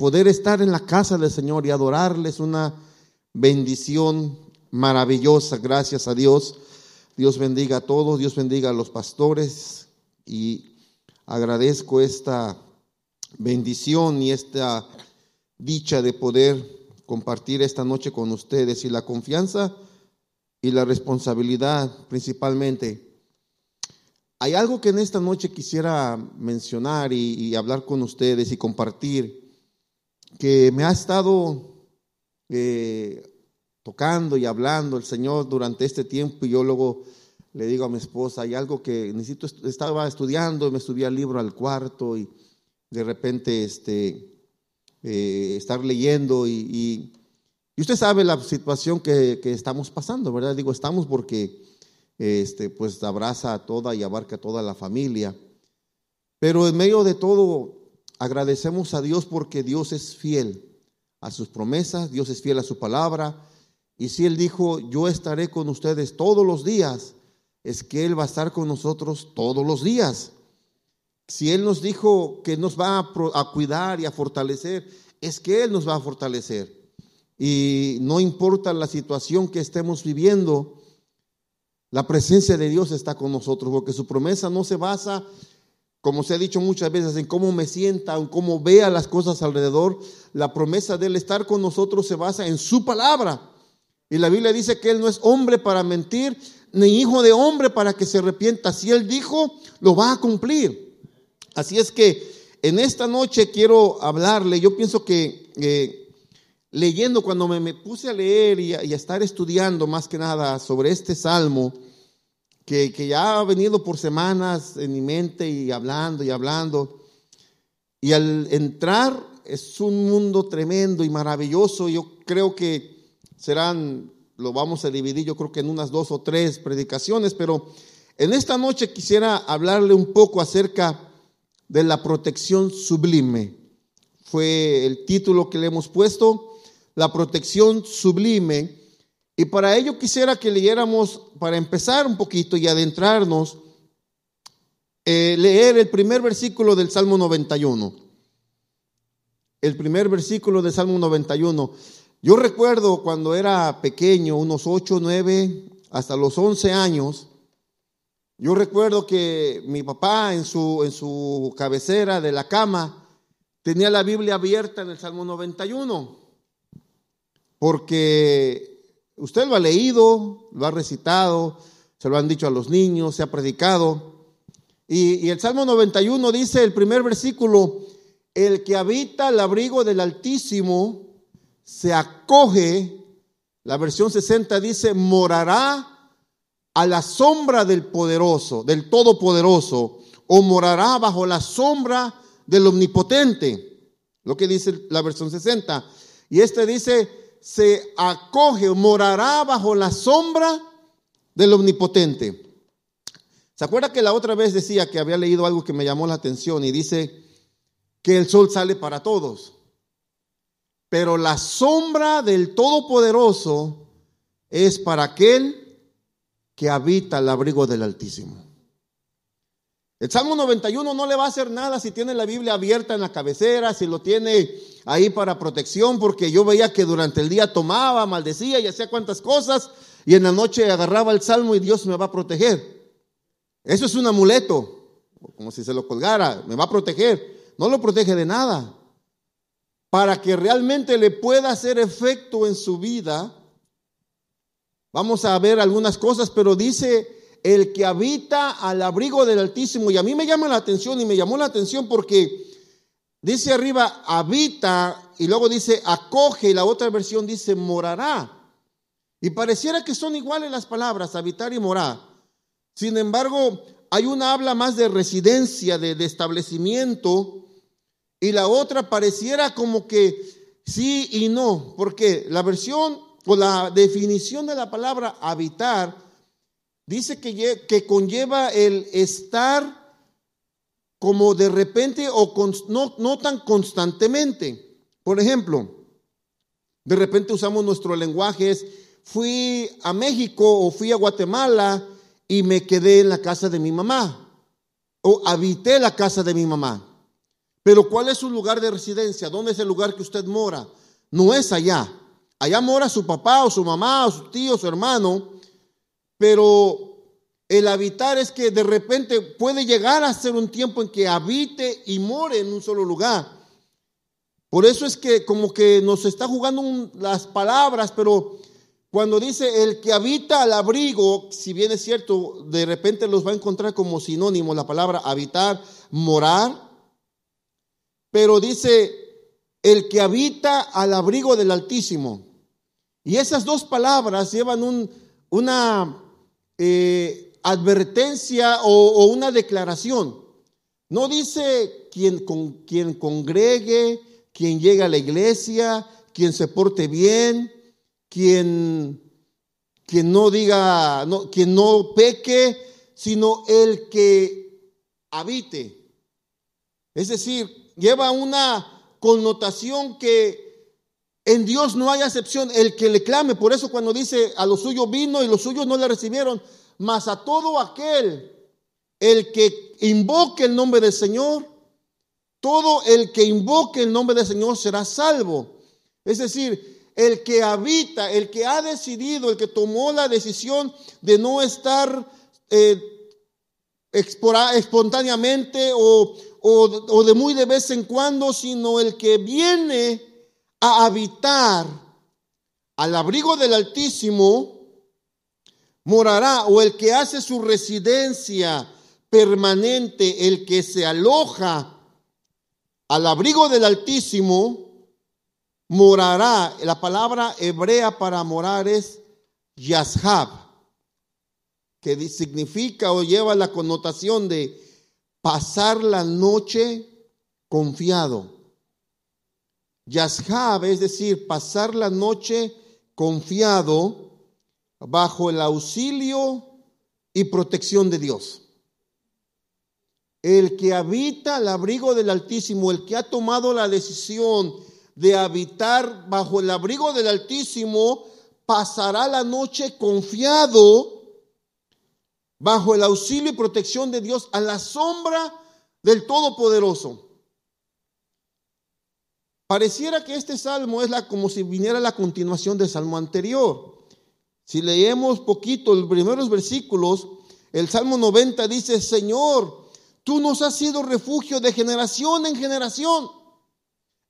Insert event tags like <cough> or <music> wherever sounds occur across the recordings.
poder estar en la casa del Señor y adorarles una bendición maravillosa, gracias a Dios. Dios bendiga a todos, Dios bendiga a los pastores y agradezco esta bendición y esta dicha de poder compartir esta noche con ustedes y la confianza y la responsabilidad principalmente. Hay algo que en esta noche quisiera mencionar y, hablar con ustedes y compartir que me ha estado eh, tocando y hablando el Señor durante este tiempo y yo luego le digo a mi esposa, hay algo que necesito, estaba estudiando, me subí al libro al cuarto y de repente este, eh, estar leyendo y, y, usted sabe la situación que, que, estamos pasando, ¿verdad? Digo, estamos porque este, pues abraza a toda y abarca a toda la familia. Pero en medio de todo, agradecemos a Dios porque Dios es fiel a sus promesas, Dios es fiel a su palabra. Y si Él dijo, yo estaré con ustedes todos los días, es que Él va a estar con nosotros todos los días. Si Él nos dijo que nos va a, cuidar y a fortalecer, es que Él nos va a fortalecer. Y no importa la situación que estemos viviendo, la presencia de Dios está con nosotros, porque su promesa no se basa, como se ha dicho muchas veces, en cómo me sienta, en cómo vea las cosas alrededor. La promesa de Él estar con nosotros se basa en su palabra. Y la Biblia dice que Él no es hombre para mentir, ni hijo de hombre para que se arrepienta. Si Él dijo, lo va a cumplir. Así es que en esta noche quiero hablarle, yo pienso que eh, leyendo, cuando me, puse a leer y a, estar estudiando más que nada sobre este salmo, que, ya ha venido por semanas en mi mente y hablando y hablando, y al entrar es un mundo tremendo y maravilloso, yo creo que serán, lo vamos a dividir yo creo que en unas dos o tres predicaciones, pero en esta noche quisiera hablarle un poco acerca de la protección sublime. Fue el título que le hemos puesto, la protección sublime. Y para ello quisiera que leyéramos, para empezar un poquito y adentrarnos, eh, leer el primer versículo del Salmo 91. El primer versículo del Salmo 91. Yo recuerdo cuando era pequeño, unos 8, 9, hasta los 11 años, yo recuerdo que mi papá en su, en su cabecera de la cama tenía la Biblia abierta en el Salmo 91, porque usted lo ha leído, lo ha recitado, se lo han dicho a los niños, se ha predicado. Y, el Salmo 91 dice, el primer versículo, el que habita el abrigo del Altísimo se acoge, la versión 60 dice, morará a la sombra del poderoso, del todopoderoso, o morará bajo la sombra del omnipotente. Lo que dice la versión 60. Y este dice, se acoge, morará bajo la sombra del omnipotente. ¿Se acuerda que la otra vez decía que había leído algo que me llamó la atención y dice que el sol sale para todos? Pero la sombra del Todopoderoso es para aquel que habita el abrigo del Altísimo. El Salmo 91 no le va a hacer nada si tiene la Biblia abierta en la cabecera, si lo tiene ahí para protección, porque yo veía que durante el día tomaba, maldecía y hacía cuantas cosas, y en la noche agarraba el Salmo y Dios me va a proteger. Eso es un amuleto, como si se lo colgara, me va a proteger. No lo protege de nada. Para que realmente le pueda hacer efecto en su vida, Vamos a ver algunas cosas, pero dice el que habita al abrigo del Altísimo. Y a mí me llama la atención y me llamó la atención porque dice arriba habita y luego dice acoge y la otra versión dice morará. Y pareciera que son iguales las palabras, habitar y morar. Sin embargo, hay una habla más de residencia, de, establecimiento, y la otra pareciera como que sí y no, porque la versión o la definición de la palabra habitar, dice que, conlleva el estar como de repente o no, no tan constantemente. Por ejemplo, de repente usamos nuestro lenguaje, es, fui a México o fui a Guatemala y me quedé en la casa de mi mamá o habité la casa de mi mamá. Pero ¿cuál es su lugar de residencia? ¿Dónde es el lugar que usted mora? No es allá. Allá mora su papá o su mamá o su tío o su hermano. Pero el habitar es que de repente puede llegar a ser un tiempo en que habite y more en un solo lugar. Por eso es que como que nos está jugando las palabras, pero cuando dice el que habita al abrigo, si bien es cierto, de repente los va a encontrar como sinónimo la palabra habitar, morar, pero dice el que habita al abrigo del Altísimo. Y esas dos palabras llevan una eh, advertencia o, una declaración. No dice quien, con, quien congregue, quien llegue a la iglesia, quien se porte bien, quien, quien no diga, no, quien no peque, sino el que habite. Es decir, lleva una connotación que en Dios no hay excepción, el que le clame, por eso cuando dice a los suyos vino y los suyos no le recibieron, mas a todo aquel, el que invoque el nombre del Señor, todo el que invoque el nombre del Señor será salvo. Es decir, el que habita, el que ha decidido, el que tomó la decisión de no estar eh, espontáneamente o, o de muy de vez en cuando, sino el que viene a habitar al abrigo del Altísimo, morará, o el que hace su residencia permanente, el que se aloja al abrigo del Altísimo, morará. La palabra hebrea para morar es yashab, que significa o lleva la connotación de pasar la noche confiado. Yashab, es decir, pasar la noche confiado bajo el auxilio y protección de Dios. El que habita al abrigo del Altísimo, el que ha tomado la decisión de habitar bajo el abrigo del Altísimo, pasará la noche confiado bajo el auxilio y protección de Dios a la sombra del Todopoderoso. Pareciera que este salmo es la, como si viniera la continuación del salmo anterior. Si leemos poquito los primeros versículos, el salmo 90 dice, Señor, tú nos has sido refugio de generación en generación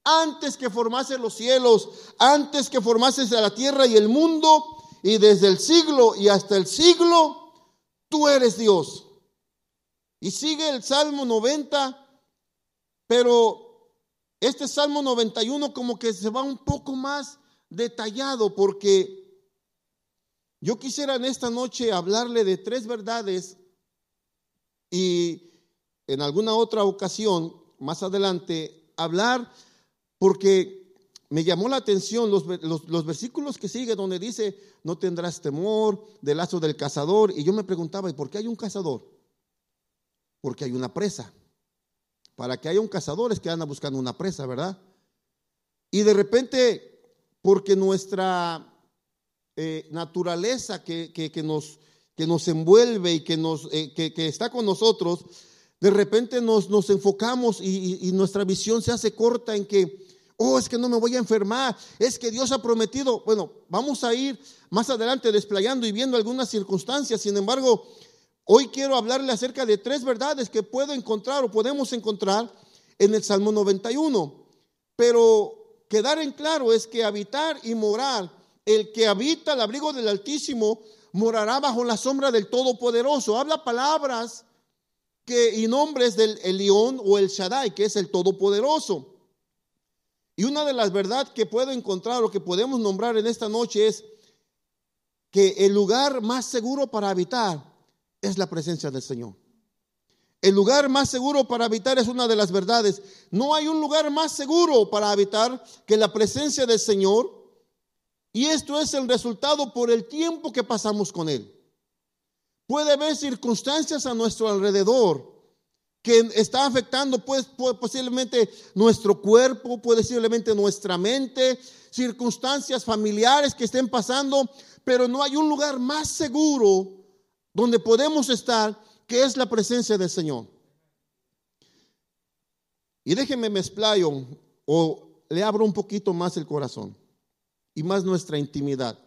antes que formase los cielos, antes que formases la tierra y el mundo, y desde el siglo y hasta el siglo, tú eres Dios. Y sigue el Salmo 90, pero este Salmo 91 como que se va un poco más detallado porque yo quisiera en esta noche hablarle de tres verdades y en alguna otra ocasión, más adelante, hablar porque me llamó la atención los, versículos que sigue donde dice, no tendrás temor del lazo del cazador. Y yo me preguntaba, ¿y por qué hay un cazador? Porque hay una presa. Para que haya un cazador es que anda buscando una presa, ¿verdad? Y de repente, porque nuestra eh, naturaleza que, nos, que nos envuelve y que, nos, eh, que, está con nosotros, de repente nos, nos enfocamos y, nuestra visión se hace corta en que oh, es que no me voy a enfermar, es que Dios ha prometido, bueno, vamos a ir más adelante desplayando y viendo algunas circunstancias, sin embargo, hoy quiero hablarle acerca de tres verdades que puedo encontrar o podemos encontrar en el Salmo 91, pero quedar en claro es que habitar y morar, el que habita el abrigo del Altísimo, morará bajo la sombra del Todopoderoso. Habla palabras que, y nombres del Elión o el Shaddai, que es el Todopoderoso. Y una de las verdades que puedo encontrar o que podemos nombrar en esta noche es que el lugar más seguro para habitar es la presencia del Señor. El lugar más seguro para habitar es una de las verdades. No hay un lugar más seguro para habitar que la presencia del Señor. Y esto es el resultado por el tiempo que pasamos con Él. Puede haber circunstancias a nuestro alrededor que está afectando pues, posiblemente nuestro cuerpo, posiblemente nuestra mente, circunstancias familiares que estén pasando, pero no hay un lugar más seguro donde podemos estar que es la presencia del Señor. Y déjenme me explayo o le abro un poquito más el corazón y más nuestra intimidad.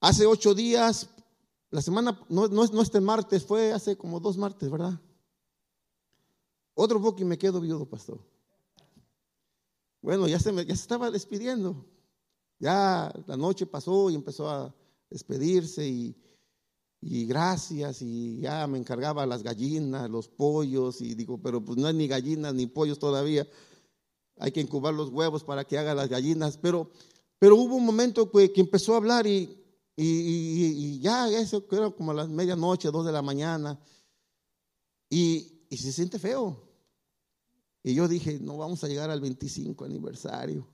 Hace ocho días, la semana, no, no, no este martes, fue hace como dos martes, ¿verdad? Otro poco y me quedo viudo, pastor. Bueno, ya se, me, ya se estaba despidiendo. Ya la noche pasó y empezó a despedirse y, y gracias y ya me encargaba las gallinas, los pollos y digo, pero pues no hay ni gallinas ni pollos todavía. Hay que incubar los huevos para que haga las gallinas, pero, pero hubo un momento que, que empezó a hablar y, y, ya eso era como a las medianoche, dos de la mañana y, y se siente feo. Y yo dije, no vamos a llegar al 25 aniversario.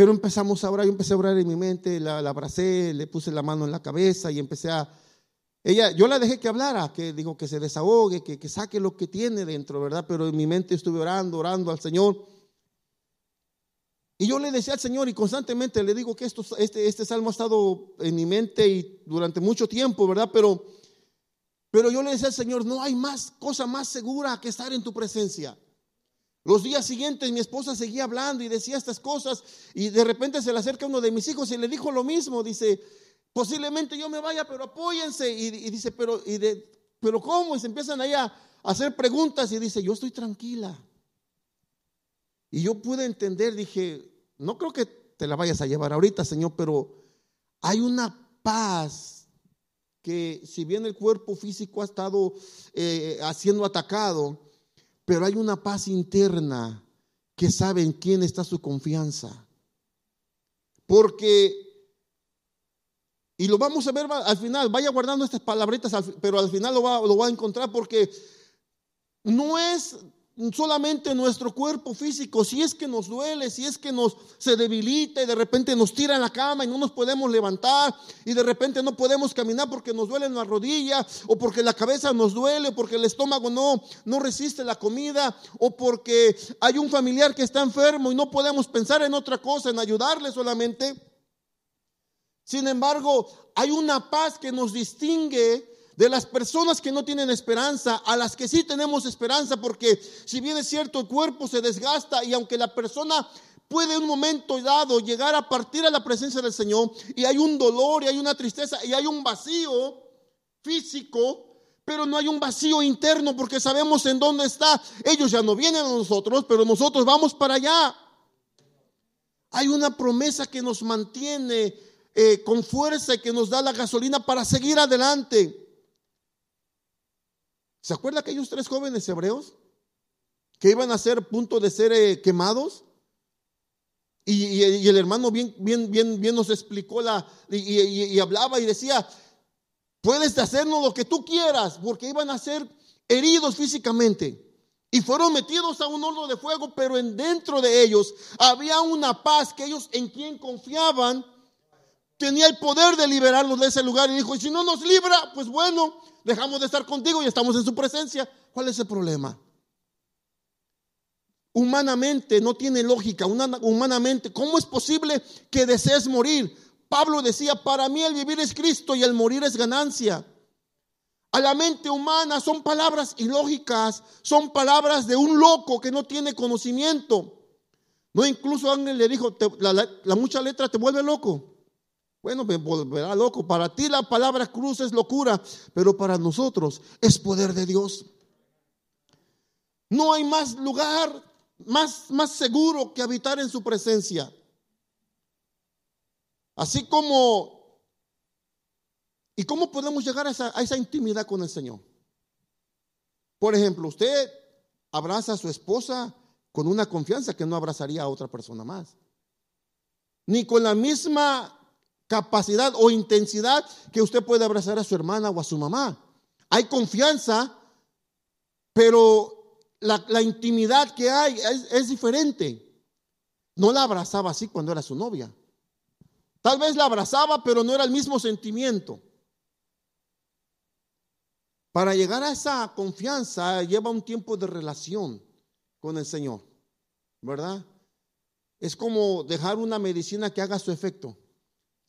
Pero empezamos a orar, yo empecé a orar en mi mente, la, la, abracé, le puse la mano en la cabeza y empecé a... Ella, yo la dejé que hablara, que digo que se desahogue, que, que saque lo que tiene dentro, ¿verdad? Pero en mi mente estuve orando, orando al Señor. Y yo le decía al Señor y constantemente le digo que esto, este, este salmo ha estado en mi mente y durante mucho tiempo, ¿verdad? Pero, pero yo le decía al Señor, no hay más cosa más segura que estar en tu presencia. Los días siguientes mi esposa seguía hablando y decía estas cosas y de repente se le acerca uno de mis hijos y le dijo lo mismo, dice, posiblemente yo me vaya, pero apóyense y, dice, pero, y de, pero ¿cómo? Y se empiezan ahí a hacer preguntas y dice, yo estoy tranquila. Y yo pude entender, dije, no creo que te la vayas a llevar ahorita, Señor, pero hay una paz que si bien el cuerpo físico ha estado eh, siendo atacado, pero hay una paz interna que sabe en quién está su confianza. Porque, y lo vamos a ver al final, vaya guardando estas palabritas, pero al final lo va, lo va a encontrar porque no es solamente nuestro cuerpo físico, si es que nos duele, si es que nos se debilita y de repente nos tira en la cama y no nos podemos levantar y de repente no podemos caminar porque nos duele la rodilla o porque la cabeza nos duele o porque el estómago no no resiste la comida o porque hay un familiar que está enfermo y no podemos pensar en otra cosa, en ayudarle solamente. Sin embargo, hay una paz que nos distingue de las personas que no tienen esperanza a las que sí tenemos esperanza, porque si bien es cierto el cuerpo se desgasta y aunque la persona puede en un momento dado llegar a partir a la presencia del Señor y hay un dolor y hay una tristeza y hay un vacío físico, pero no hay un vacío interno porque sabemos en dónde está. Ellos ya no vienen a nosotros, pero nosotros vamos para allá. Hay una promesa que nos mantiene eh, con fuerza y que nos da la gasolina para seguir adelante. ¿Se acuerda aquellos tres jóvenes hebreos que iban a ser punto de ser eh, quemados? Y, el hermano bien, bien, bien, bien nos explicó la, y, y, hablaba y decía, puedes hacernos lo que tú quieras, porque iban a ser heridos físicamente. Y fueron metidos a un horno de fuego, pero en dentro de ellos había una paz que ellos en quien confiaban tenía el poder de liberarlos de ese lugar. Y dijo, y si no nos libra, pues bueno, dejamos de estar contigo y estamos en su presencia. ¿Cuál es el problema? Humanamente no tiene lógica, humanamente, ¿cómo es posible que desees morir? Pablo decía, para mí el vivir es Cristo y el morir es ganancia. A la mente humana son palabras ilógicas, son palabras de un loco que no tiene conocimiento. No, incluso Ángel le dijo, la mucha letra te vuelve loco. Bueno, me volverá loco. Para ti la palabra cruz es locura, pero para nosotros es poder de Dios. No hay más lugar más, más seguro que habitar en su presencia. Así como... ¿Y cómo podemos llegar a esa, a esa intimidad con el Señor? Por ejemplo, usted abraza a su esposa con una confianza que no abrazaría a otra persona más. Ni con la misma capacidad o intensidad que usted puede abrazar a su hermana o a su mamá. Hay confianza, pero la, intimidad que hay es diferente. No la abrazaba así cuando era su novia. Tal vez la abrazaba, pero no era el mismo sentimiento. Para llegar a esa confianza lleva un tiempo de relación con el Señor, ¿verdad? Es como dejar una medicina que haga su efecto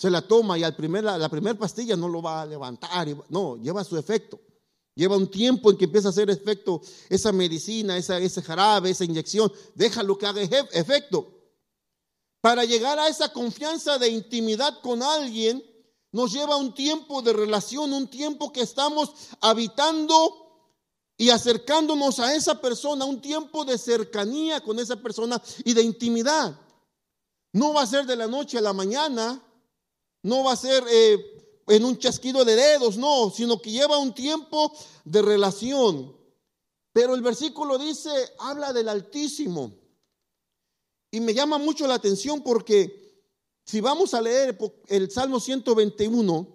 se la toma y al primer, la, primera pastilla no lo va a levantar, no, lleva su efecto. Lleva un tiempo en que empieza a hacer efecto esa medicina, esa, ese jarabe, esa inyección. Déjalo que haga efecto. Para llegar a esa confianza de intimidad con alguien, nos lleva un tiempo de relación, un tiempo que estamos habitando y acercándonos a esa persona, un tiempo de cercanía con esa persona y de intimidad. No va a ser de la noche a la mañana, no va a ser eh, en un chasquido de dedos, no, sino que lleva un tiempo de relación. Pero el versículo dice, habla del Altísimo. Y me llama mucho la atención porque si vamos a leer el Salmo 121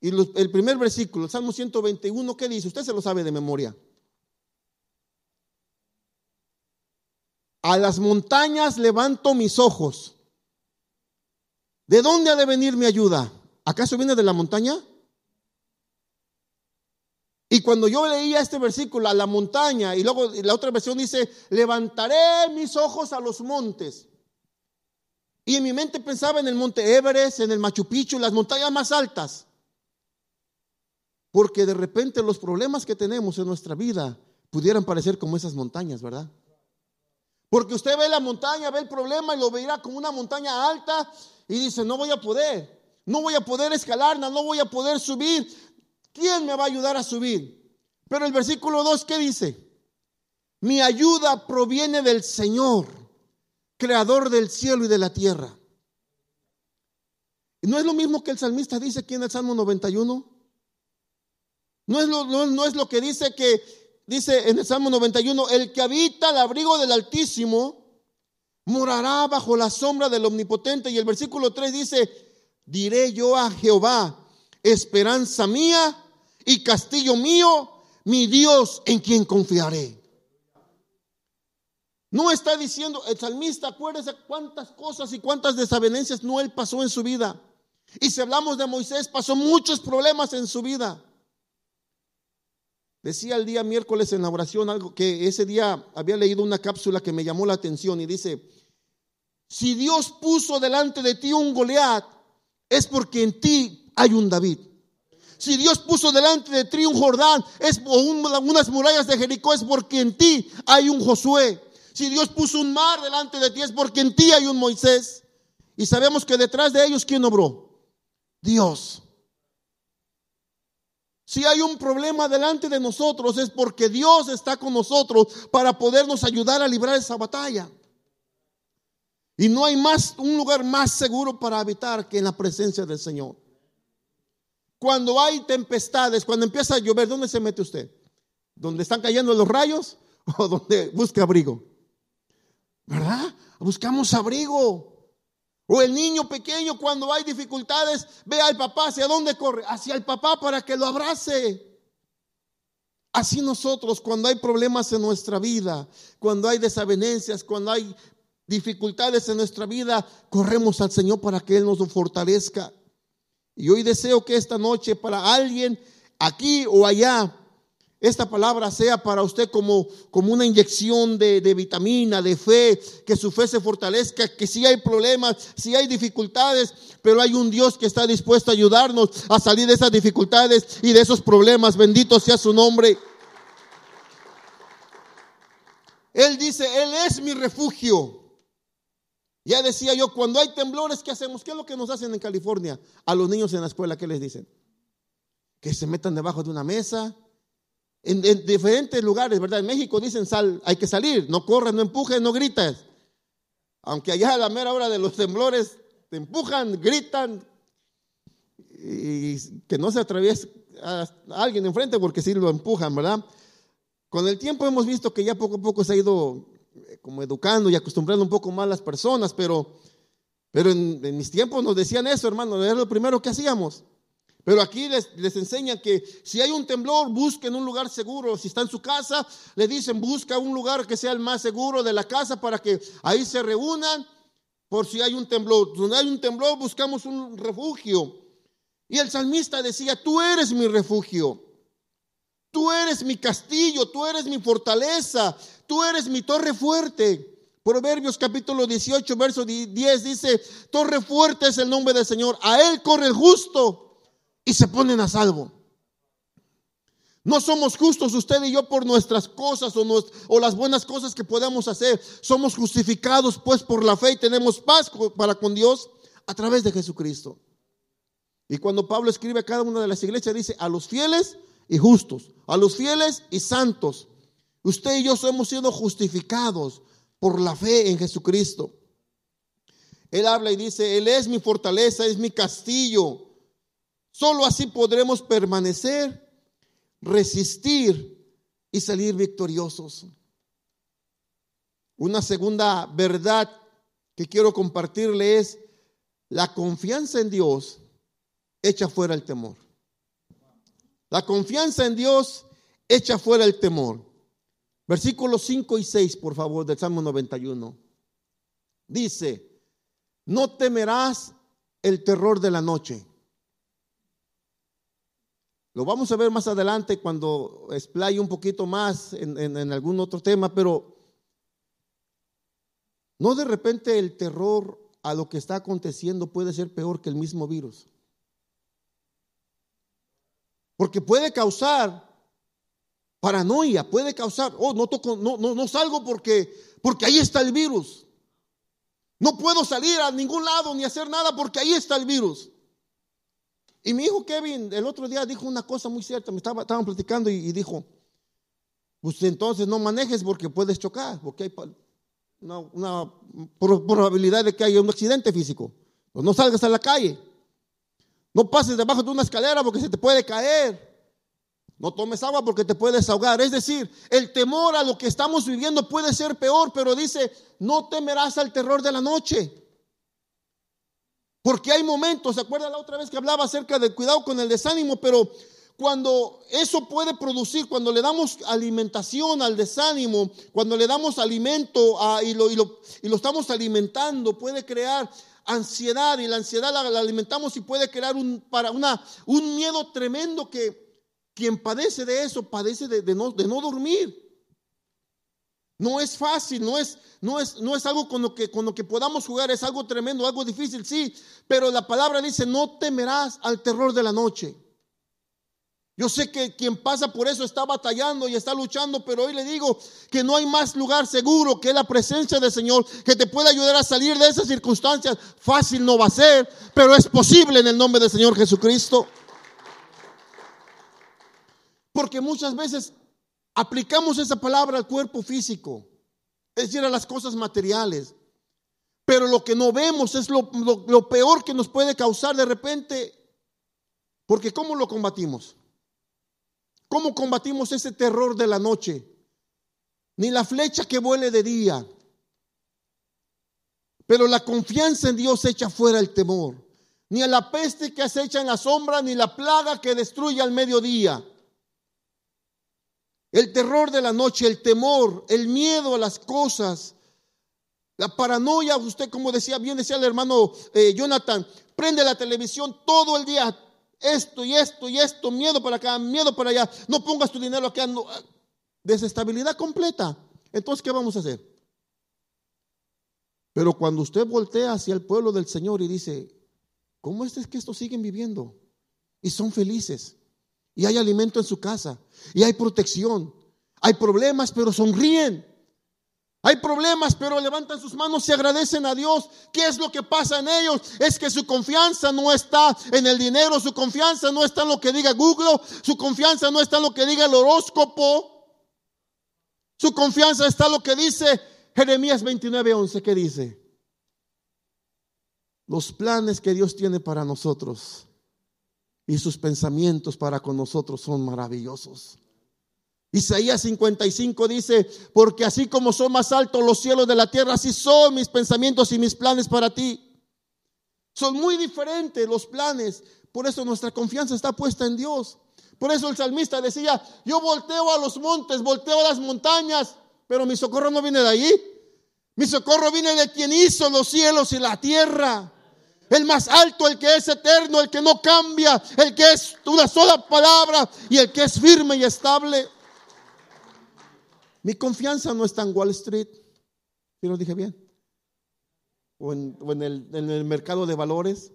y el primer versículo, el Salmo 121, ¿qué dice? Usted se lo sabe de memoria. A las montañas levanto mis ojos. ¿De dónde ha de venir mi ayuda? ¿Acaso viene de la montaña? Y cuando yo leía este versículo, a la montaña, y luego la otra versión dice, levantaré mis ojos a los montes. Y en mi mente pensaba en el monte Everest, en el Machu Picchu, las montañas más altas. Porque de repente los problemas que tenemos en nuestra vida pudieran parecer como esas montañas, ¿verdad? Porque usted ve la montaña, ve el problema y lo verá como una montaña alta y dice, no voy a poder. No voy a poder escalarla, no voy a poder subir. ¿Quién me va a ayudar a subir? Pero el versículo 2, ¿qué dice? Mi ayuda proviene del Señor, creador del cielo y de la tierra. ¿No es lo mismo que el salmista dice aquí en el Salmo 91? No es lo, no es lo que dice que dice en el Salmo 91, el que habita el abrigo del Altísimo morará bajo la sombra del Omnipotente. Y el versículo 3 dice, diré yo a Jehová, esperanza mía y castillo mío, mi Dios en quien confiaré. No está diciendo el salmista, acuérdese cuántas cosas y cuántas desavenencias no él pasó en su vida. Y si hablamos de Moisés, pasó muchos problemas en su vida. Decía el día miércoles en la oración algo que ese día había leído una cápsula que me llamó la atención y dice, si Dios puso delante de ti un Goliat, es porque en ti hay un David. Si Dios puso delante de ti un Jordán, es o unas murallas de Jericó, es porque en ti hay un Josué. Si Dios puso un mar delante de ti, es porque en ti hay un Moisés. Y sabemos que detrás de ellos, ¿quién obró? Dios. Si hay un problema delante de nosotros, es porque Dios está con nosotros para podernos ayudar a librar esa batalla. Y no hay más un lugar más seguro para habitar que en la presencia del Señor. Cuando hay tempestades, cuando empieza a llover, ¿dónde se mete usted? ¿Donde están cayendo los rayos <laughs> o donde busca abrigo? ¿Verdad? Buscamos abrigo. O el niño pequeño cuando hay dificultades, ve al papá, ¿hacia dónde corre? Hacia el papá para que lo abrace. Así nosotros, cuando hay problemas en nuestra vida, cuando hay desavenencias, cuando hay dificultades en nuestra vida, corremos al Señor para que Él nos fortalezca. Y hoy deseo que esta noche para alguien aquí o allá, esta palabra sea para usted como, como una inyección de, de, vitamina, de fe, que su fe se fortalezca, que si hay problemas, si hay dificultades, pero hay un Dios que está dispuesto a ayudarnos a salir de esas dificultades y de esos problemas. Bendito sea su nombre. Él dice, Él es mi refugio. Ya decía yo, cuando hay temblores, ¿qué hacemos? ¿Qué es lo que nos hacen en California? A los niños en la escuela, ¿qué les dicen? Que se metan debajo de una mesa. En, diferentes lugares, ¿verdad? En México dicen, sal, hay que salir, no corres, no empujes, no gritas. Aunque allá a la mera hora de los temblores te empujan, gritan y que no se atraviese a alguien enfrente porque si lo empujan, ¿verdad? Con el tiempo hemos visto que ya poco a poco se ha ido eh, como educando y acostumbrando un poco más las personas, pero, pero en, mis tiempos nos decían eso, hermano, era lo primero que hacíamos. Pero aquí les, les enseñan que si hay un temblor, busquen un lugar seguro. Si está en su casa, le dicen busca un lugar que sea el más seguro de la casa para que ahí se reúnan por si hay un temblor. Donde hay un temblor, buscamos un refugio. Y el salmista decía, tú eres mi refugio. Tú eres mi castillo, tú eres mi fortaleza, tú eres mi torre fuerte. Proverbios capítulo 18, verso 10 dice, torre fuerte es el nombre del Señor, a él corre justo y se ponen a salvo. No somos justos usted y yo por nuestras cosas o, las buenas cosas que podemos hacer. Somos justificados pues por la fe y tenemos paz para con Dios a través de Jesucristo. Y cuando Pablo escribe a cada una de las iglesias dice a los fieles y justos, a los fieles y santos. Usted y yo hemos sido justificados por la fe en Jesucristo. Él habla y dice, Él es mi fortaleza, es mi castillo. Solo así podremos permanecer resistir y salir victoriosos. Una segunda verdad que quiero compartirle es la confianza en Dios echa fuera el temor. La confianza en Dios echa fuera el temor. Versículos 5 y 6, por favor, del Salmo 91. Dice, no temerás el terror de la noche lo vamos a ver más adelante cuando explaye un poquito más en, algún otro tema, pero no de repente el terror a lo que está aconteciendo puede ser peor que el mismo virus. Porque puede causar paranoia, puede causar, oh, no, toco, no, no, no salgo porque, porque ahí está el virus. No puedo salir a ningún lado ni hacer nada porque ahí está el virus. Y mi hijo Kevin el otro día dijo una cosa muy cierta, me estaba, estaban platicando y, dijo, pues entonces no manejes porque puedes chocar, porque hay una, probabilidad de que haya un accidente físico. Pues no salgas a la calle. No pases debajo de una escalera porque se te puede caer. No tomes agua porque te puedes ahogar. Es decir, el temor a lo que estamos viviendo puede ser peor, pero dice, no temerás al terror de la noche. Porque hay momentos, ¿se acuerda la otra vez que hablaba acerca del cuidado con el desánimo? Pero cuando eso puede producir, cuando le damos alimentación al desánimo, cuando le damos alimento y, lo, estamos alimentando, puede crear ansiedad y la ansiedad la, alimentamos y puede crear un, para una, un miedo tremendo que quien padece de eso padece de no dormir. No es fácil, no es, no es, no es algo con lo, que, con lo que podamos jugar, es algo tremendo, algo difícil, sí, pero la palabra dice, no temerás al terror de la noche. Yo sé que quien pasa por eso está batallando y está luchando, pero hoy le digo que no hay más lugar seguro que la presencia del Señor que te puede ayudar a salir de esas circunstancias. Fácil no va a ser, pero es posible en el nombre del Señor Jesucristo. Porque muchas veces aplicamos esa palabra al cuerpo físico, es decir, a las cosas materiales. Pero lo que no vemos es lo, peor que nos puede causar de repente, porque ¿cómo lo combatimos? ¿Cómo combatimos ese terror de la noche? Ni la flecha que vuele de día. Pero la confianza en Dios echa fuera el temor. Ni a la peste que acecha en la sombra, ni la plaga que destruye al mediodía. El terror de la noche, el temor, el miedo a las cosas, la paranoia, usted como decía, bien decía el hermano eh, Jonathan, prende la televisión todo el día, esto y esto y esto, miedo para acá, miedo para allá, no pongas tu dinero acá, desestabilidad completa. Entonces, ¿qué vamos a hacer? Pero cuando usted voltea hacia el pueblo del Señor y dice, ¿cómo es que estos siguen viviendo? Y son felices y hay alimento en su casa y hay protección. Hay problemas, pero sonríen. Hay problemas, pero levantan sus manos y agradecen a Dios. ¿Qué es lo que pasa en ellos? Es que su confianza no está en el dinero, su confianza no está en lo que diga Google, su confianza no está en lo que diga el horóscopo. Su confianza está en lo que dice Jeremías 29:11, ¿qué dice? Los planes que Dios tiene para nosotros y sus pensamientos para con nosotros son maravillosos. Isaías 55 dice, porque así como son más altos los cielos de la tierra, así son mis pensamientos y mis planes para ti. Son muy diferentes los planes, por eso nuestra confianza está puesta en Dios. Por eso el salmista decía, yo volteo a los montes, volteo a las montañas, pero mi socorro no viene de allí. Mi socorro viene de quien hizo los cielos y la tierra el más alto, el que es eterno, el que no cambia, el que es una sola palabra y el que es firme y estable. Mi confianza no está en Wall Street, si lo dije bien, o, en, el, mercado de valores.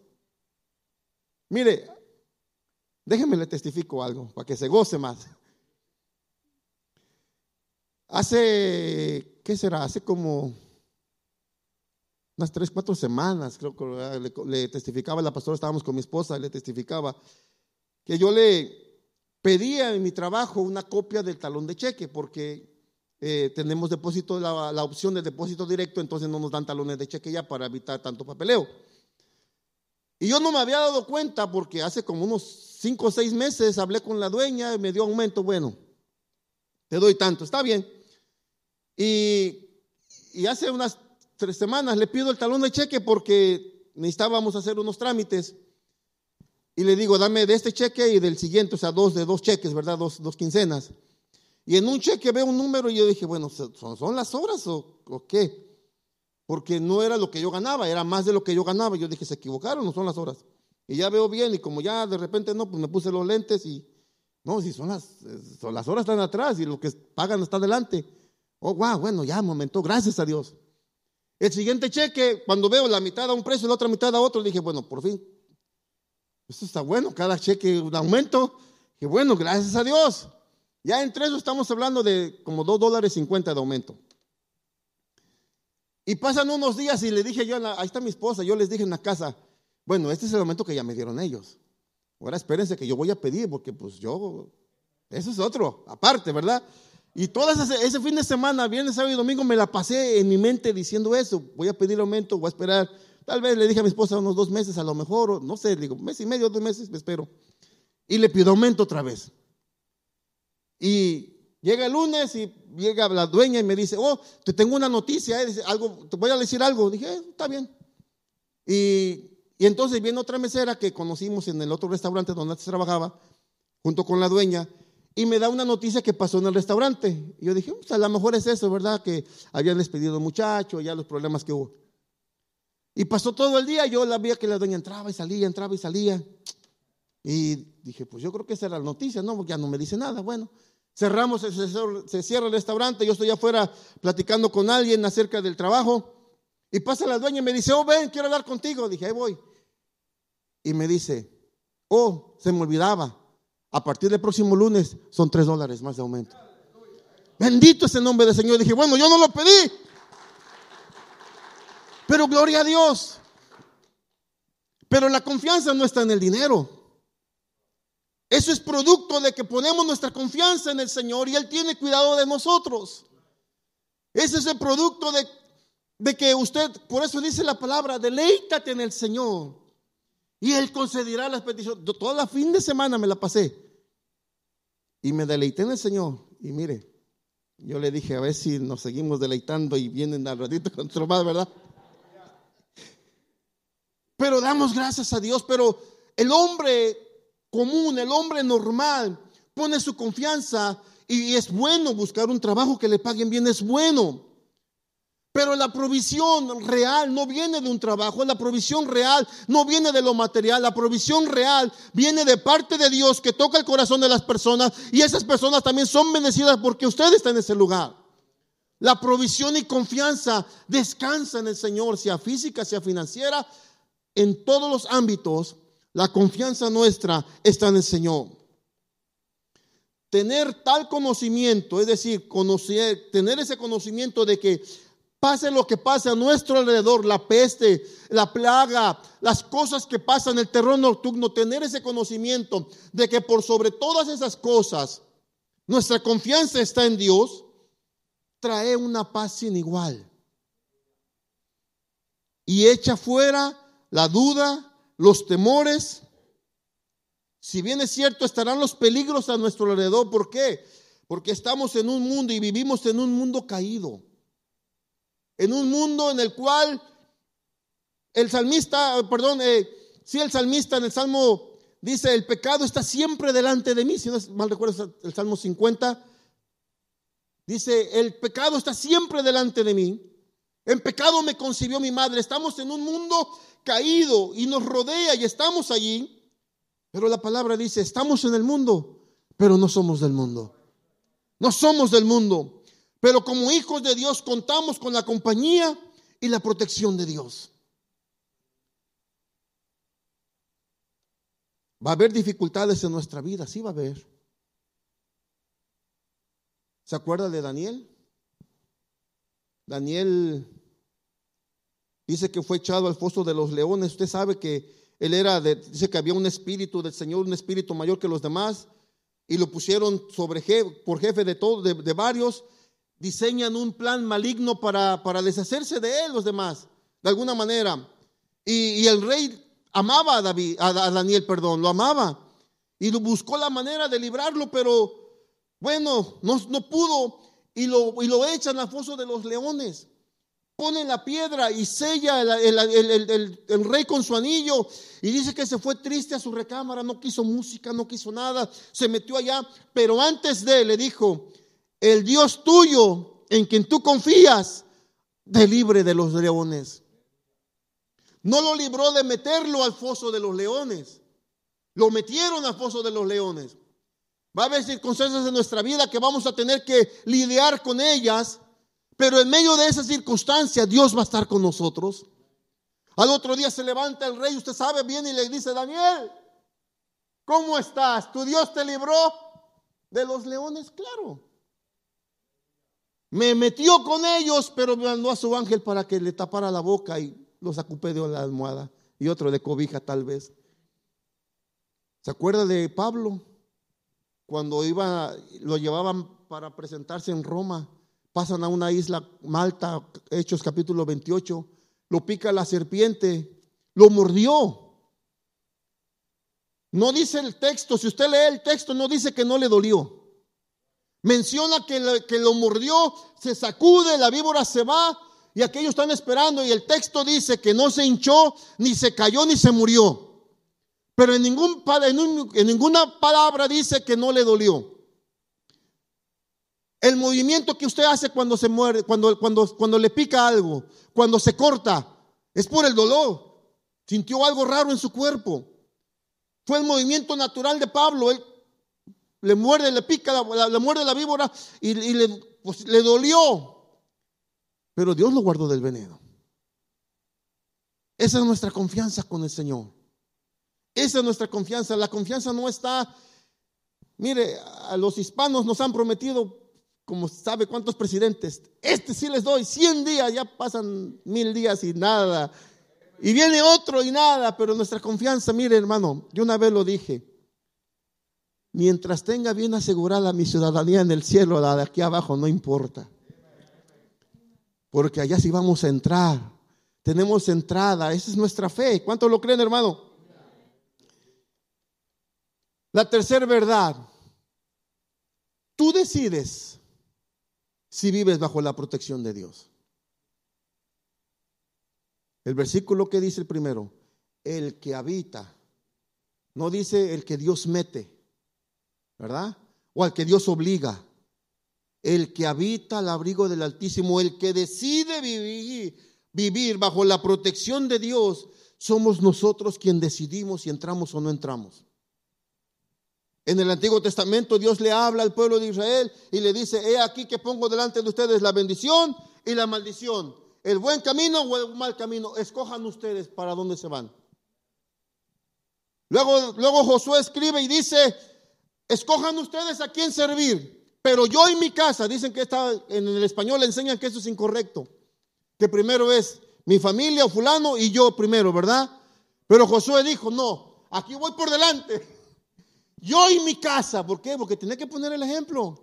Mire, déjeme le testifico algo para que se goce más. Hace, ¿qué será? Hace como unas tres, cuatro semanas, creo que le, testificaba la pastora, estábamos con mi esposa, le testificaba que yo le pedía en mi trabajo una copia del talón de cheque porque eh, tenemos depósito, la, la, opción de depósito directo, entonces no nos dan talones de cheque ya para evitar tanto papeleo. Y yo no me había dado cuenta porque hace como unos cinco o seis meses hablé con la dueña y me dio aumento, bueno, te doy tanto, está bien. Y, y hace unas tres semanas le pido el talón de cheque porque necesitábamos hacer unos trámites. Y le digo, dame de este cheque y del siguiente, o sea, dos de dos cheques, ¿verdad? Dos, quincenas. Y en un cheque veo un número y yo dije, bueno, ¿son, las horas o, o, qué? Porque no era lo que yo ganaba, era más de lo que yo ganaba. Yo dije, se equivocaron, no son las horas. Y ya veo bien y como ya de repente no, pues me puse los lentes y, no, si son las, son las horas están atrás y lo que pagan está adelante. Oh, wow, bueno, ya momento, gracias a Dios. El siguiente cheque, cuando veo la mitad a un precio y la otra mitad a otro, dije, bueno, por fin, esto está bueno, cada cheque un aumento. Y bueno, gracias a Dios. Ya entre eso estamos hablando de como 2 dólares 50 de aumento. Y pasan unos días y le dije yo, ahí está mi esposa, yo les dije en la casa, bueno, este es el aumento que ya me dieron ellos. Ahora espérense que yo voy a pedir, porque pues yo, eso es otro, aparte, ¿verdad? Y todo ese, fin de semana, viernes, sábado y domingo, me la pasé en mi mente diciendo eso, voy a pedir aumento, voy a esperar. Tal vez le dije a mi esposa unos dos meses, a lo mejor, no sé, digo, mes y medio, dos meses, me espero. Y le pido aumento otra vez. Y llega el lunes y llega la dueña y me dice, oh, te tengo una noticia, eh, algo, te voy a decir algo. Dije, eh, está bien. Y, y, entonces viene otra mesera que conocimos en el otro restaurante donde antes trabajaba, junto con la dueña, y me da una noticia que pasó en el restaurante. Y yo dije, pues a lo mejor es eso, ¿verdad? Que habían despedido muchacho, ya los problemas que hubo. Y pasó todo el día, yo la veía que la dueña entraba y salía, entraba y salía. Y dije, pues yo creo que esa era la noticia, ¿no? Porque ya no me dice nada. Bueno, cerramos, se, cierra el restaurante, yo estoy afuera platicando con alguien acerca del trabajo. Y pasa la dueña y me dice, oh, ven, quiero hablar contigo. Dije, ahí voy. Y me dice, oh, se me olvidaba. A partir del próximo lunes son tres dólares más de aumento. Bendito es el nombre del Señor. Dije, bueno, yo no lo pedí. Pero gloria a Dios. Pero la confianza no está en el dinero. Eso es producto de que ponemos nuestra confianza en el Señor y Él tiene cuidado de nosotros. Ese es el producto de, de que usted, por eso dice la palabra, deleítate en el Señor y Él concederá las peticiones. Toda la fin de semana me la pasé y me deleité en el Señor. Y mire, yo le dije a ver si nos seguimos deleitando y vienen al ratito con otro más, ¿verdad? Pero damos gracias a Dios, pero el hombre común, el hombre normal, pone su confianza y es bueno buscar un trabajo que le paguen bien, es bueno. Pero la provisión real no viene de un trabajo, la provisión real no viene de lo material, la provisión real viene de parte de Dios que toca el corazón de las personas y esas personas también son bendecidas porque usted está en ese lugar. La provisión y confianza descansa en el Señor, sea física, sea financiera, en todos los ámbitos, la confianza nuestra está en el Señor. Tener tal conocimiento, es decir, conocer, tener ese conocimiento de que pase lo que pase a nuestro alrededor, la peste, la plaga, las cosas que pasan, el terror nocturno, tener ese conocimiento de que por sobre todas esas cosas nuestra confianza está en Dios, trae una paz sin igual. Y echa fuera la duda, los temores. Si bien es cierto, estarán los peligros a nuestro alrededor. ¿Por qué? Porque estamos en un mundo y vivimos en un mundo caído. En un mundo en el cual el salmista, perdón, eh, si el salmista en el Salmo dice, el pecado está siempre delante de mí, si no mal recuerdo el Salmo 50, dice, el pecado está siempre delante de mí. En pecado me concibió mi madre. Estamos en un mundo caído y nos rodea y estamos allí. Pero la palabra dice, estamos en el mundo, pero no somos del mundo. No somos del mundo. Pero como hijos de Dios contamos con la compañía y la protección de Dios. Va a haber dificultades en nuestra vida, sí va a haber. ¿Se acuerda de Daniel? Daniel dice que fue echado al foso de los leones. Usted sabe que él era, de, dice que había un espíritu del Señor, un espíritu mayor que los demás, y lo pusieron sobre por jefe de todos, de, varios. Diseñan un plan maligno para, para deshacerse de él, los demás, de alguna manera. Y, el rey amaba a, David, a, Daniel, perdón, lo amaba. Y lo buscó la manera de librarlo, pero bueno, no, no pudo. Y lo, y lo echan al foso de los leones pone la piedra y sella el, rey con su anillo y dice que se fue triste a su recámara, no quiso música, no quiso nada, se metió allá, pero antes de le dijo, el Dios tuyo en quien tú confías, de libre de los leones. No lo libró de meterlo al foso de los leones, lo metieron al foso de los leones. Va a haber circunstancias en nuestra vida que vamos a tener que lidiar con ellas pero en medio de esa circunstancia, Dios va a estar con nosotros. Al otro día se levanta el rey, usted sabe bien, y le dice, Daniel, ¿cómo estás? ¿Tu Dios te libró de los leones? Claro. Me metió con ellos, pero mandó a su ángel para que le tapara la boca y los acupé de la almohada y otro de cobija tal vez. ¿Se acuerda de Pablo? Cuando iba, lo llevaban para presentarse en Roma pasan a una isla, Malta, Hechos capítulo 28, lo pica la serpiente, lo mordió. No dice el texto, si usted lee el texto, no dice que no le dolió. Menciona que, que lo mordió, se sacude, la víbora se va y aquellos están esperando y el texto dice que no se hinchó, ni se cayó, ni se murió. Pero en, ningún, ninguna palabra dice que no le dolió. El movimiento que usted hace cuando se muere, cuando, cuando, cuando le pica algo, cuando se corta, es por el dolor. Sintió algo raro en su cuerpo. Fue el movimiento natural de Pablo. Él le muerde, le pica, le muerde la víbora y, le, pues, le dolió. Pero Dios lo guardó del veneno. Esa es nuestra confianza con el Señor. Esa es nuestra confianza. La confianza no está, mire, a los hispanos nos han prometido como sabe cuántos presidentes, este sí les doy 100 días, ya pasan mil días y nada. Y viene otro y nada, pero nuestra confianza, mire hermano, yo una vez lo dije, mientras tenga bien asegurada mi ciudadanía en el cielo, la de aquí abajo, no importa. Porque allá sí vamos a entrar, tenemos entrada, esa es nuestra fe. ¿Cuántos lo creen hermano? La tercera verdad, tú decides si vives bajo la protección de Dios. El versículo que dice el primero, el que habita, no dice el que Dios mete, ¿verdad? O al que Dios obliga. El que habita al abrigo del Altísimo, el que decide vivir, vivir bajo la protección de Dios, somos nosotros quien decidimos si entramos o no entramos. En el Antiguo Testamento Dios le habla al pueblo de Israel y le dice, he aquí que pongo delante de ustedes la bendición y la maldición, el buen camino o el mal camino, escojan ustedes para dónde se van. Luego, luego Josué escribe y dice, escojan ustedes a quién servir, pero yo y mi casa, dicen que está en el español enseñan que eso es incorrecto, que primero es mi familia o fulano y yo primero, ¿verdad? Pero Josué dijo, no, aquí voy por delante. <laughs> Yo y mi casa, ¿por qué? Porque tiene que poner el ejemplo.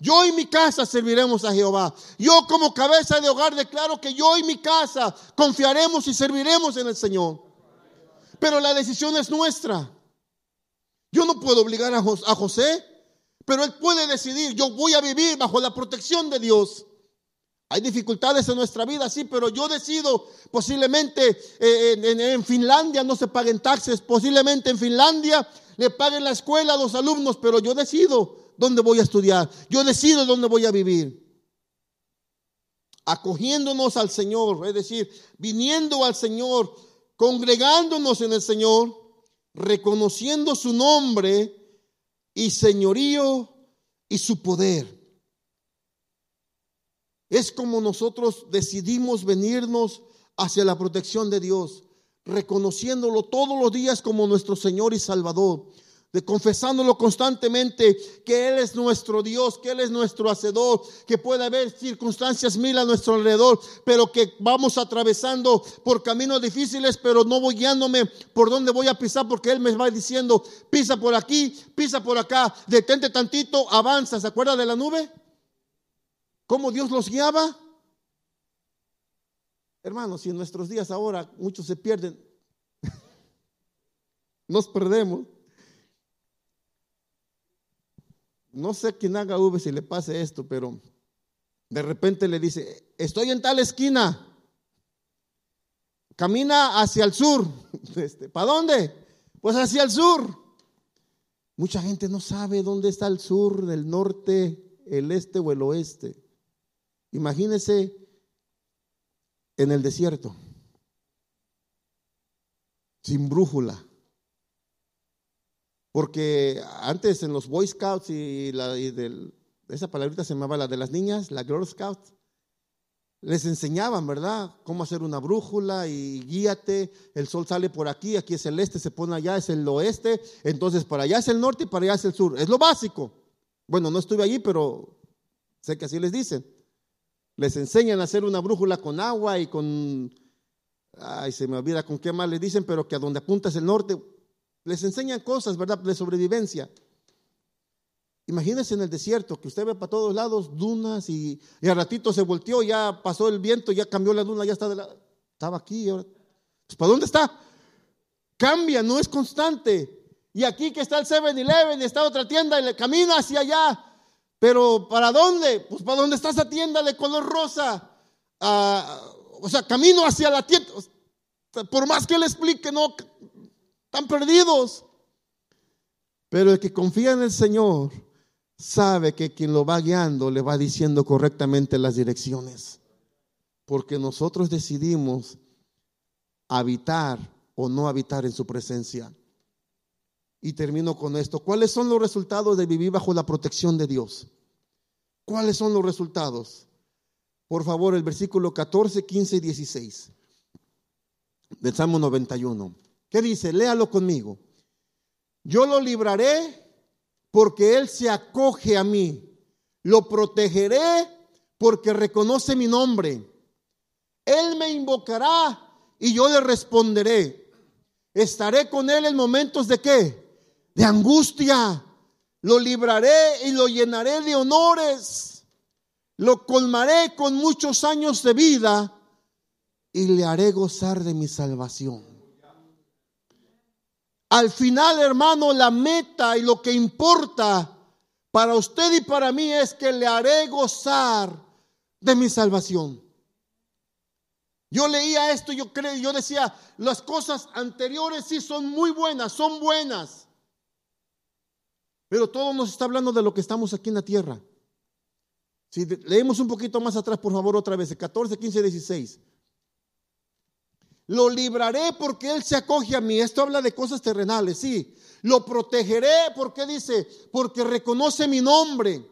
Yo y mi casa serviremos a Jehová. Yo como cabeza de hogar declaro que yo y mi casa confiaremos y serviremos en el Señor. Pero la decisión es nuestra. Yo no puedo obligar a José, pero él puede decidir, yo voy a vivir bajo la protección de Dios. Hay dificultades en nuestra vida, sí, pero yo decido, posiblemente eh, en, en, Finlandia no se paguen taxes, posiblemente en Finlandia le paguen la escuela a los alumnos, pero yo decido dónde voy a estudiar, yo decido dónde voy a vivir. Acogiéndonos al Señor, es decir, viniendo al Señor, congregándonos en el Señor, reconociendo su nombre y señorío y su poder. Es como nosotros decidimos venirnos hacia la protección de Dios reconociéndolo todos los días como nuestro Señor y Salvador. De confesándolo constantemente, que Él es nuestro Dios, que Él es nuestro hacedor, que puede haber circunstancias mil a nuestro alrededor, pero que vamos atravesando por caminos difíciles, pero no voy guiándome por dónde voy a pisar, porque Él me va diciendo, pisa por aquí, pisa por acá, detente tantito, avanza. ¿Se acuerda de la nube? ¿Cómo Dios los guiaba? Hermanos, si en nuestros días ahora muchos se pierden, <laughs> nos perdemos. No sé quién haga V si le pase esto, pero de repente le dice, estoy en tal esquina, camina hacia el sur. <laughs> Este, ¿Para dónde? Pues hacia el sur. Mucha gente no sabe dónde está el sur, el norte, el este o el oeste. Imagínese en el desierto, sin brújula. Porque antes en los Boy Scouts y, esa palabrita se llamaba la de las niñas, la Girl Scouts, les enseñaban, ¿verdad? Cómo hacer una brújula y guíate, el sol sale por aquí, aquí es el este, se pone allá, es el oeste, entonces para allá es el norte y para allá es el sur. Es lo básico. Bueno, no estuve allí, pero sé que así les dicen. Les enseñan a hacer una brújula con agua y con, ay, se me olvida con qué más les dicen, pero que a donde apunta es el norte. Les enseñan cosas, ¿verdad?, de sobrevivencia. Imagínense en el desierto, que usted ve para todos lados dunas y, y al ratito se volteó, ya pasó el viento, ya cambió la duna, ya está de la, estaba aquí. Ahora, pues, ¿Para dónde está? Cambia, no es constante. Y aquí que está el 7-Eleven, está otra tienda y le camina hacia allá. Pero ¿para dónde? Pues para dónde está esa tienda de color rosa. Ah, o sea, camino hacia la tienda. Por más que le explique, no, están perdidos. Pero el que confía en el Señor sabe que quien lo va guiando le va diciendo correctamente las direcciones. Porque nosotros decidimos habitar o no habitar en su presencia. Y termino con esto. ¿Cuáles son los resultados de vivir bajo la protección de Dios? ¿Cuáles son los resultados? Por favor, el versículo 14, 15 y 16 del Salmo 91. ¿Qué dice? Léalo conmigo. Yo lo libraré porque Él se acoge a mí. Lo protegeré porque reconoce mi nombre. Él me invocará y yo le responderé. Estaré con Él en momentos de qué? De angustia. Lo libraré y lo llenaré de honores. Lo colmaré con muchos años de vida y le haré gozar de mi salvación. Al final, hermano, la meta y lo que importa para usted y para mí es que le haré gozar de mi salvación. Yo leía esto, yo creo, yo decía, las cosas anteriores sí son muy buenas, son buenas. Pero todo nos está hablando de lo que estamos aquí en la tierra. Si leemos un poquito más atrás, por favor, otra vez, el 14, 15, 16. Lo libraré porque Él se acoge a mí. Esto habla de cosas terrenales, sí. Lo protegeré porque dice, porque reconoce mi nombre.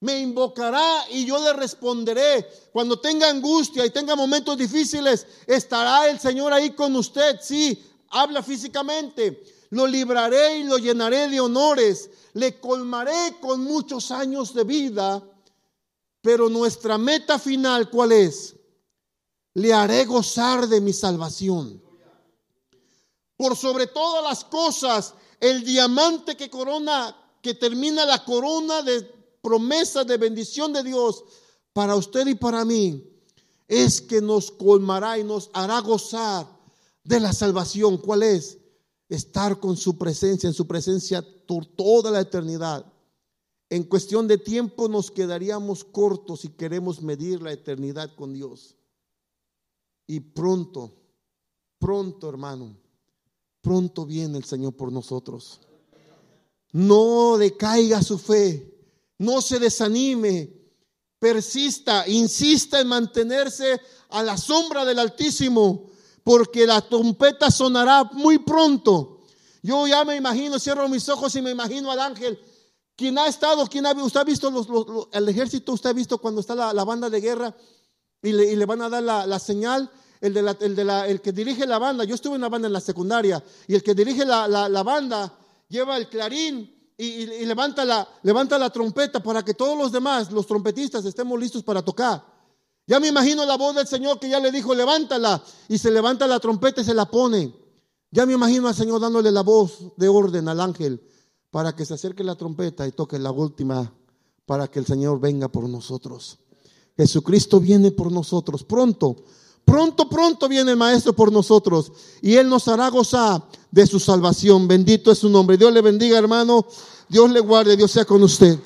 Me invocará y yo le responderé. Cuando tenga angustia y tenga momentos difíciles, estará el Señor ahí con usted. Sí, habla físicamente. Lo libraré y lo llenaré de honores. Le colmaré con muchos años de vida. Pero nuestra meta final, ¿cuál es? Le haré gozar de mi salvación. Por sobre todas las cosas, el diamante que corona, que termina la corona de promesa de bendición de Dios para usted y para mí, es que nos colmará y nos hará gozar de la salvación. ¿Cuál es? Estar con su presencia, en su presencia por toda la eternidad. En cuestión de tiempo nos quedaríamos cortos si queremos medir la eternidad con Dios. Y pronto, pronto hermano, pronto viene el Señor por nosotros. No decaiga su fe, no se desanime, persista, insista en mantenerse a la sombra del Altísimo, porque la trompeta sonará muy pronto. Yo ya me imagino, cierro mis ojos y me imagino al ángel. Quien ha estado, quien ha, usted ha visto los, el ejército, usted ha visto cuando está la banda de guerra y le, van a dar la, señal. El, que dirige la banda, yo estuve en una banda en la secundaria, y el que dirige la, banda lleva el clarín y, levanta, la, levanta la trompeta para que todos los demás, los trompetistas, estemos listos para tocar. Ya me imagino la voz del Señor que ya le dijo, levántala, y se levanta la trompeta y se la pone. Ya me imagino al Señor dándole la voz de orden al ángel para que se acerque la trompeta y toque la última, para que el Señor venga por nosotros. Jesucristo viene por nosotros pronto. Pronto, pronto viene el Maestro por nosotros y Él nos hará gozar de su salvación. Bendito es su nombre. Dios le bendiga, hermano. Dios le guarde. Dios sea con usted.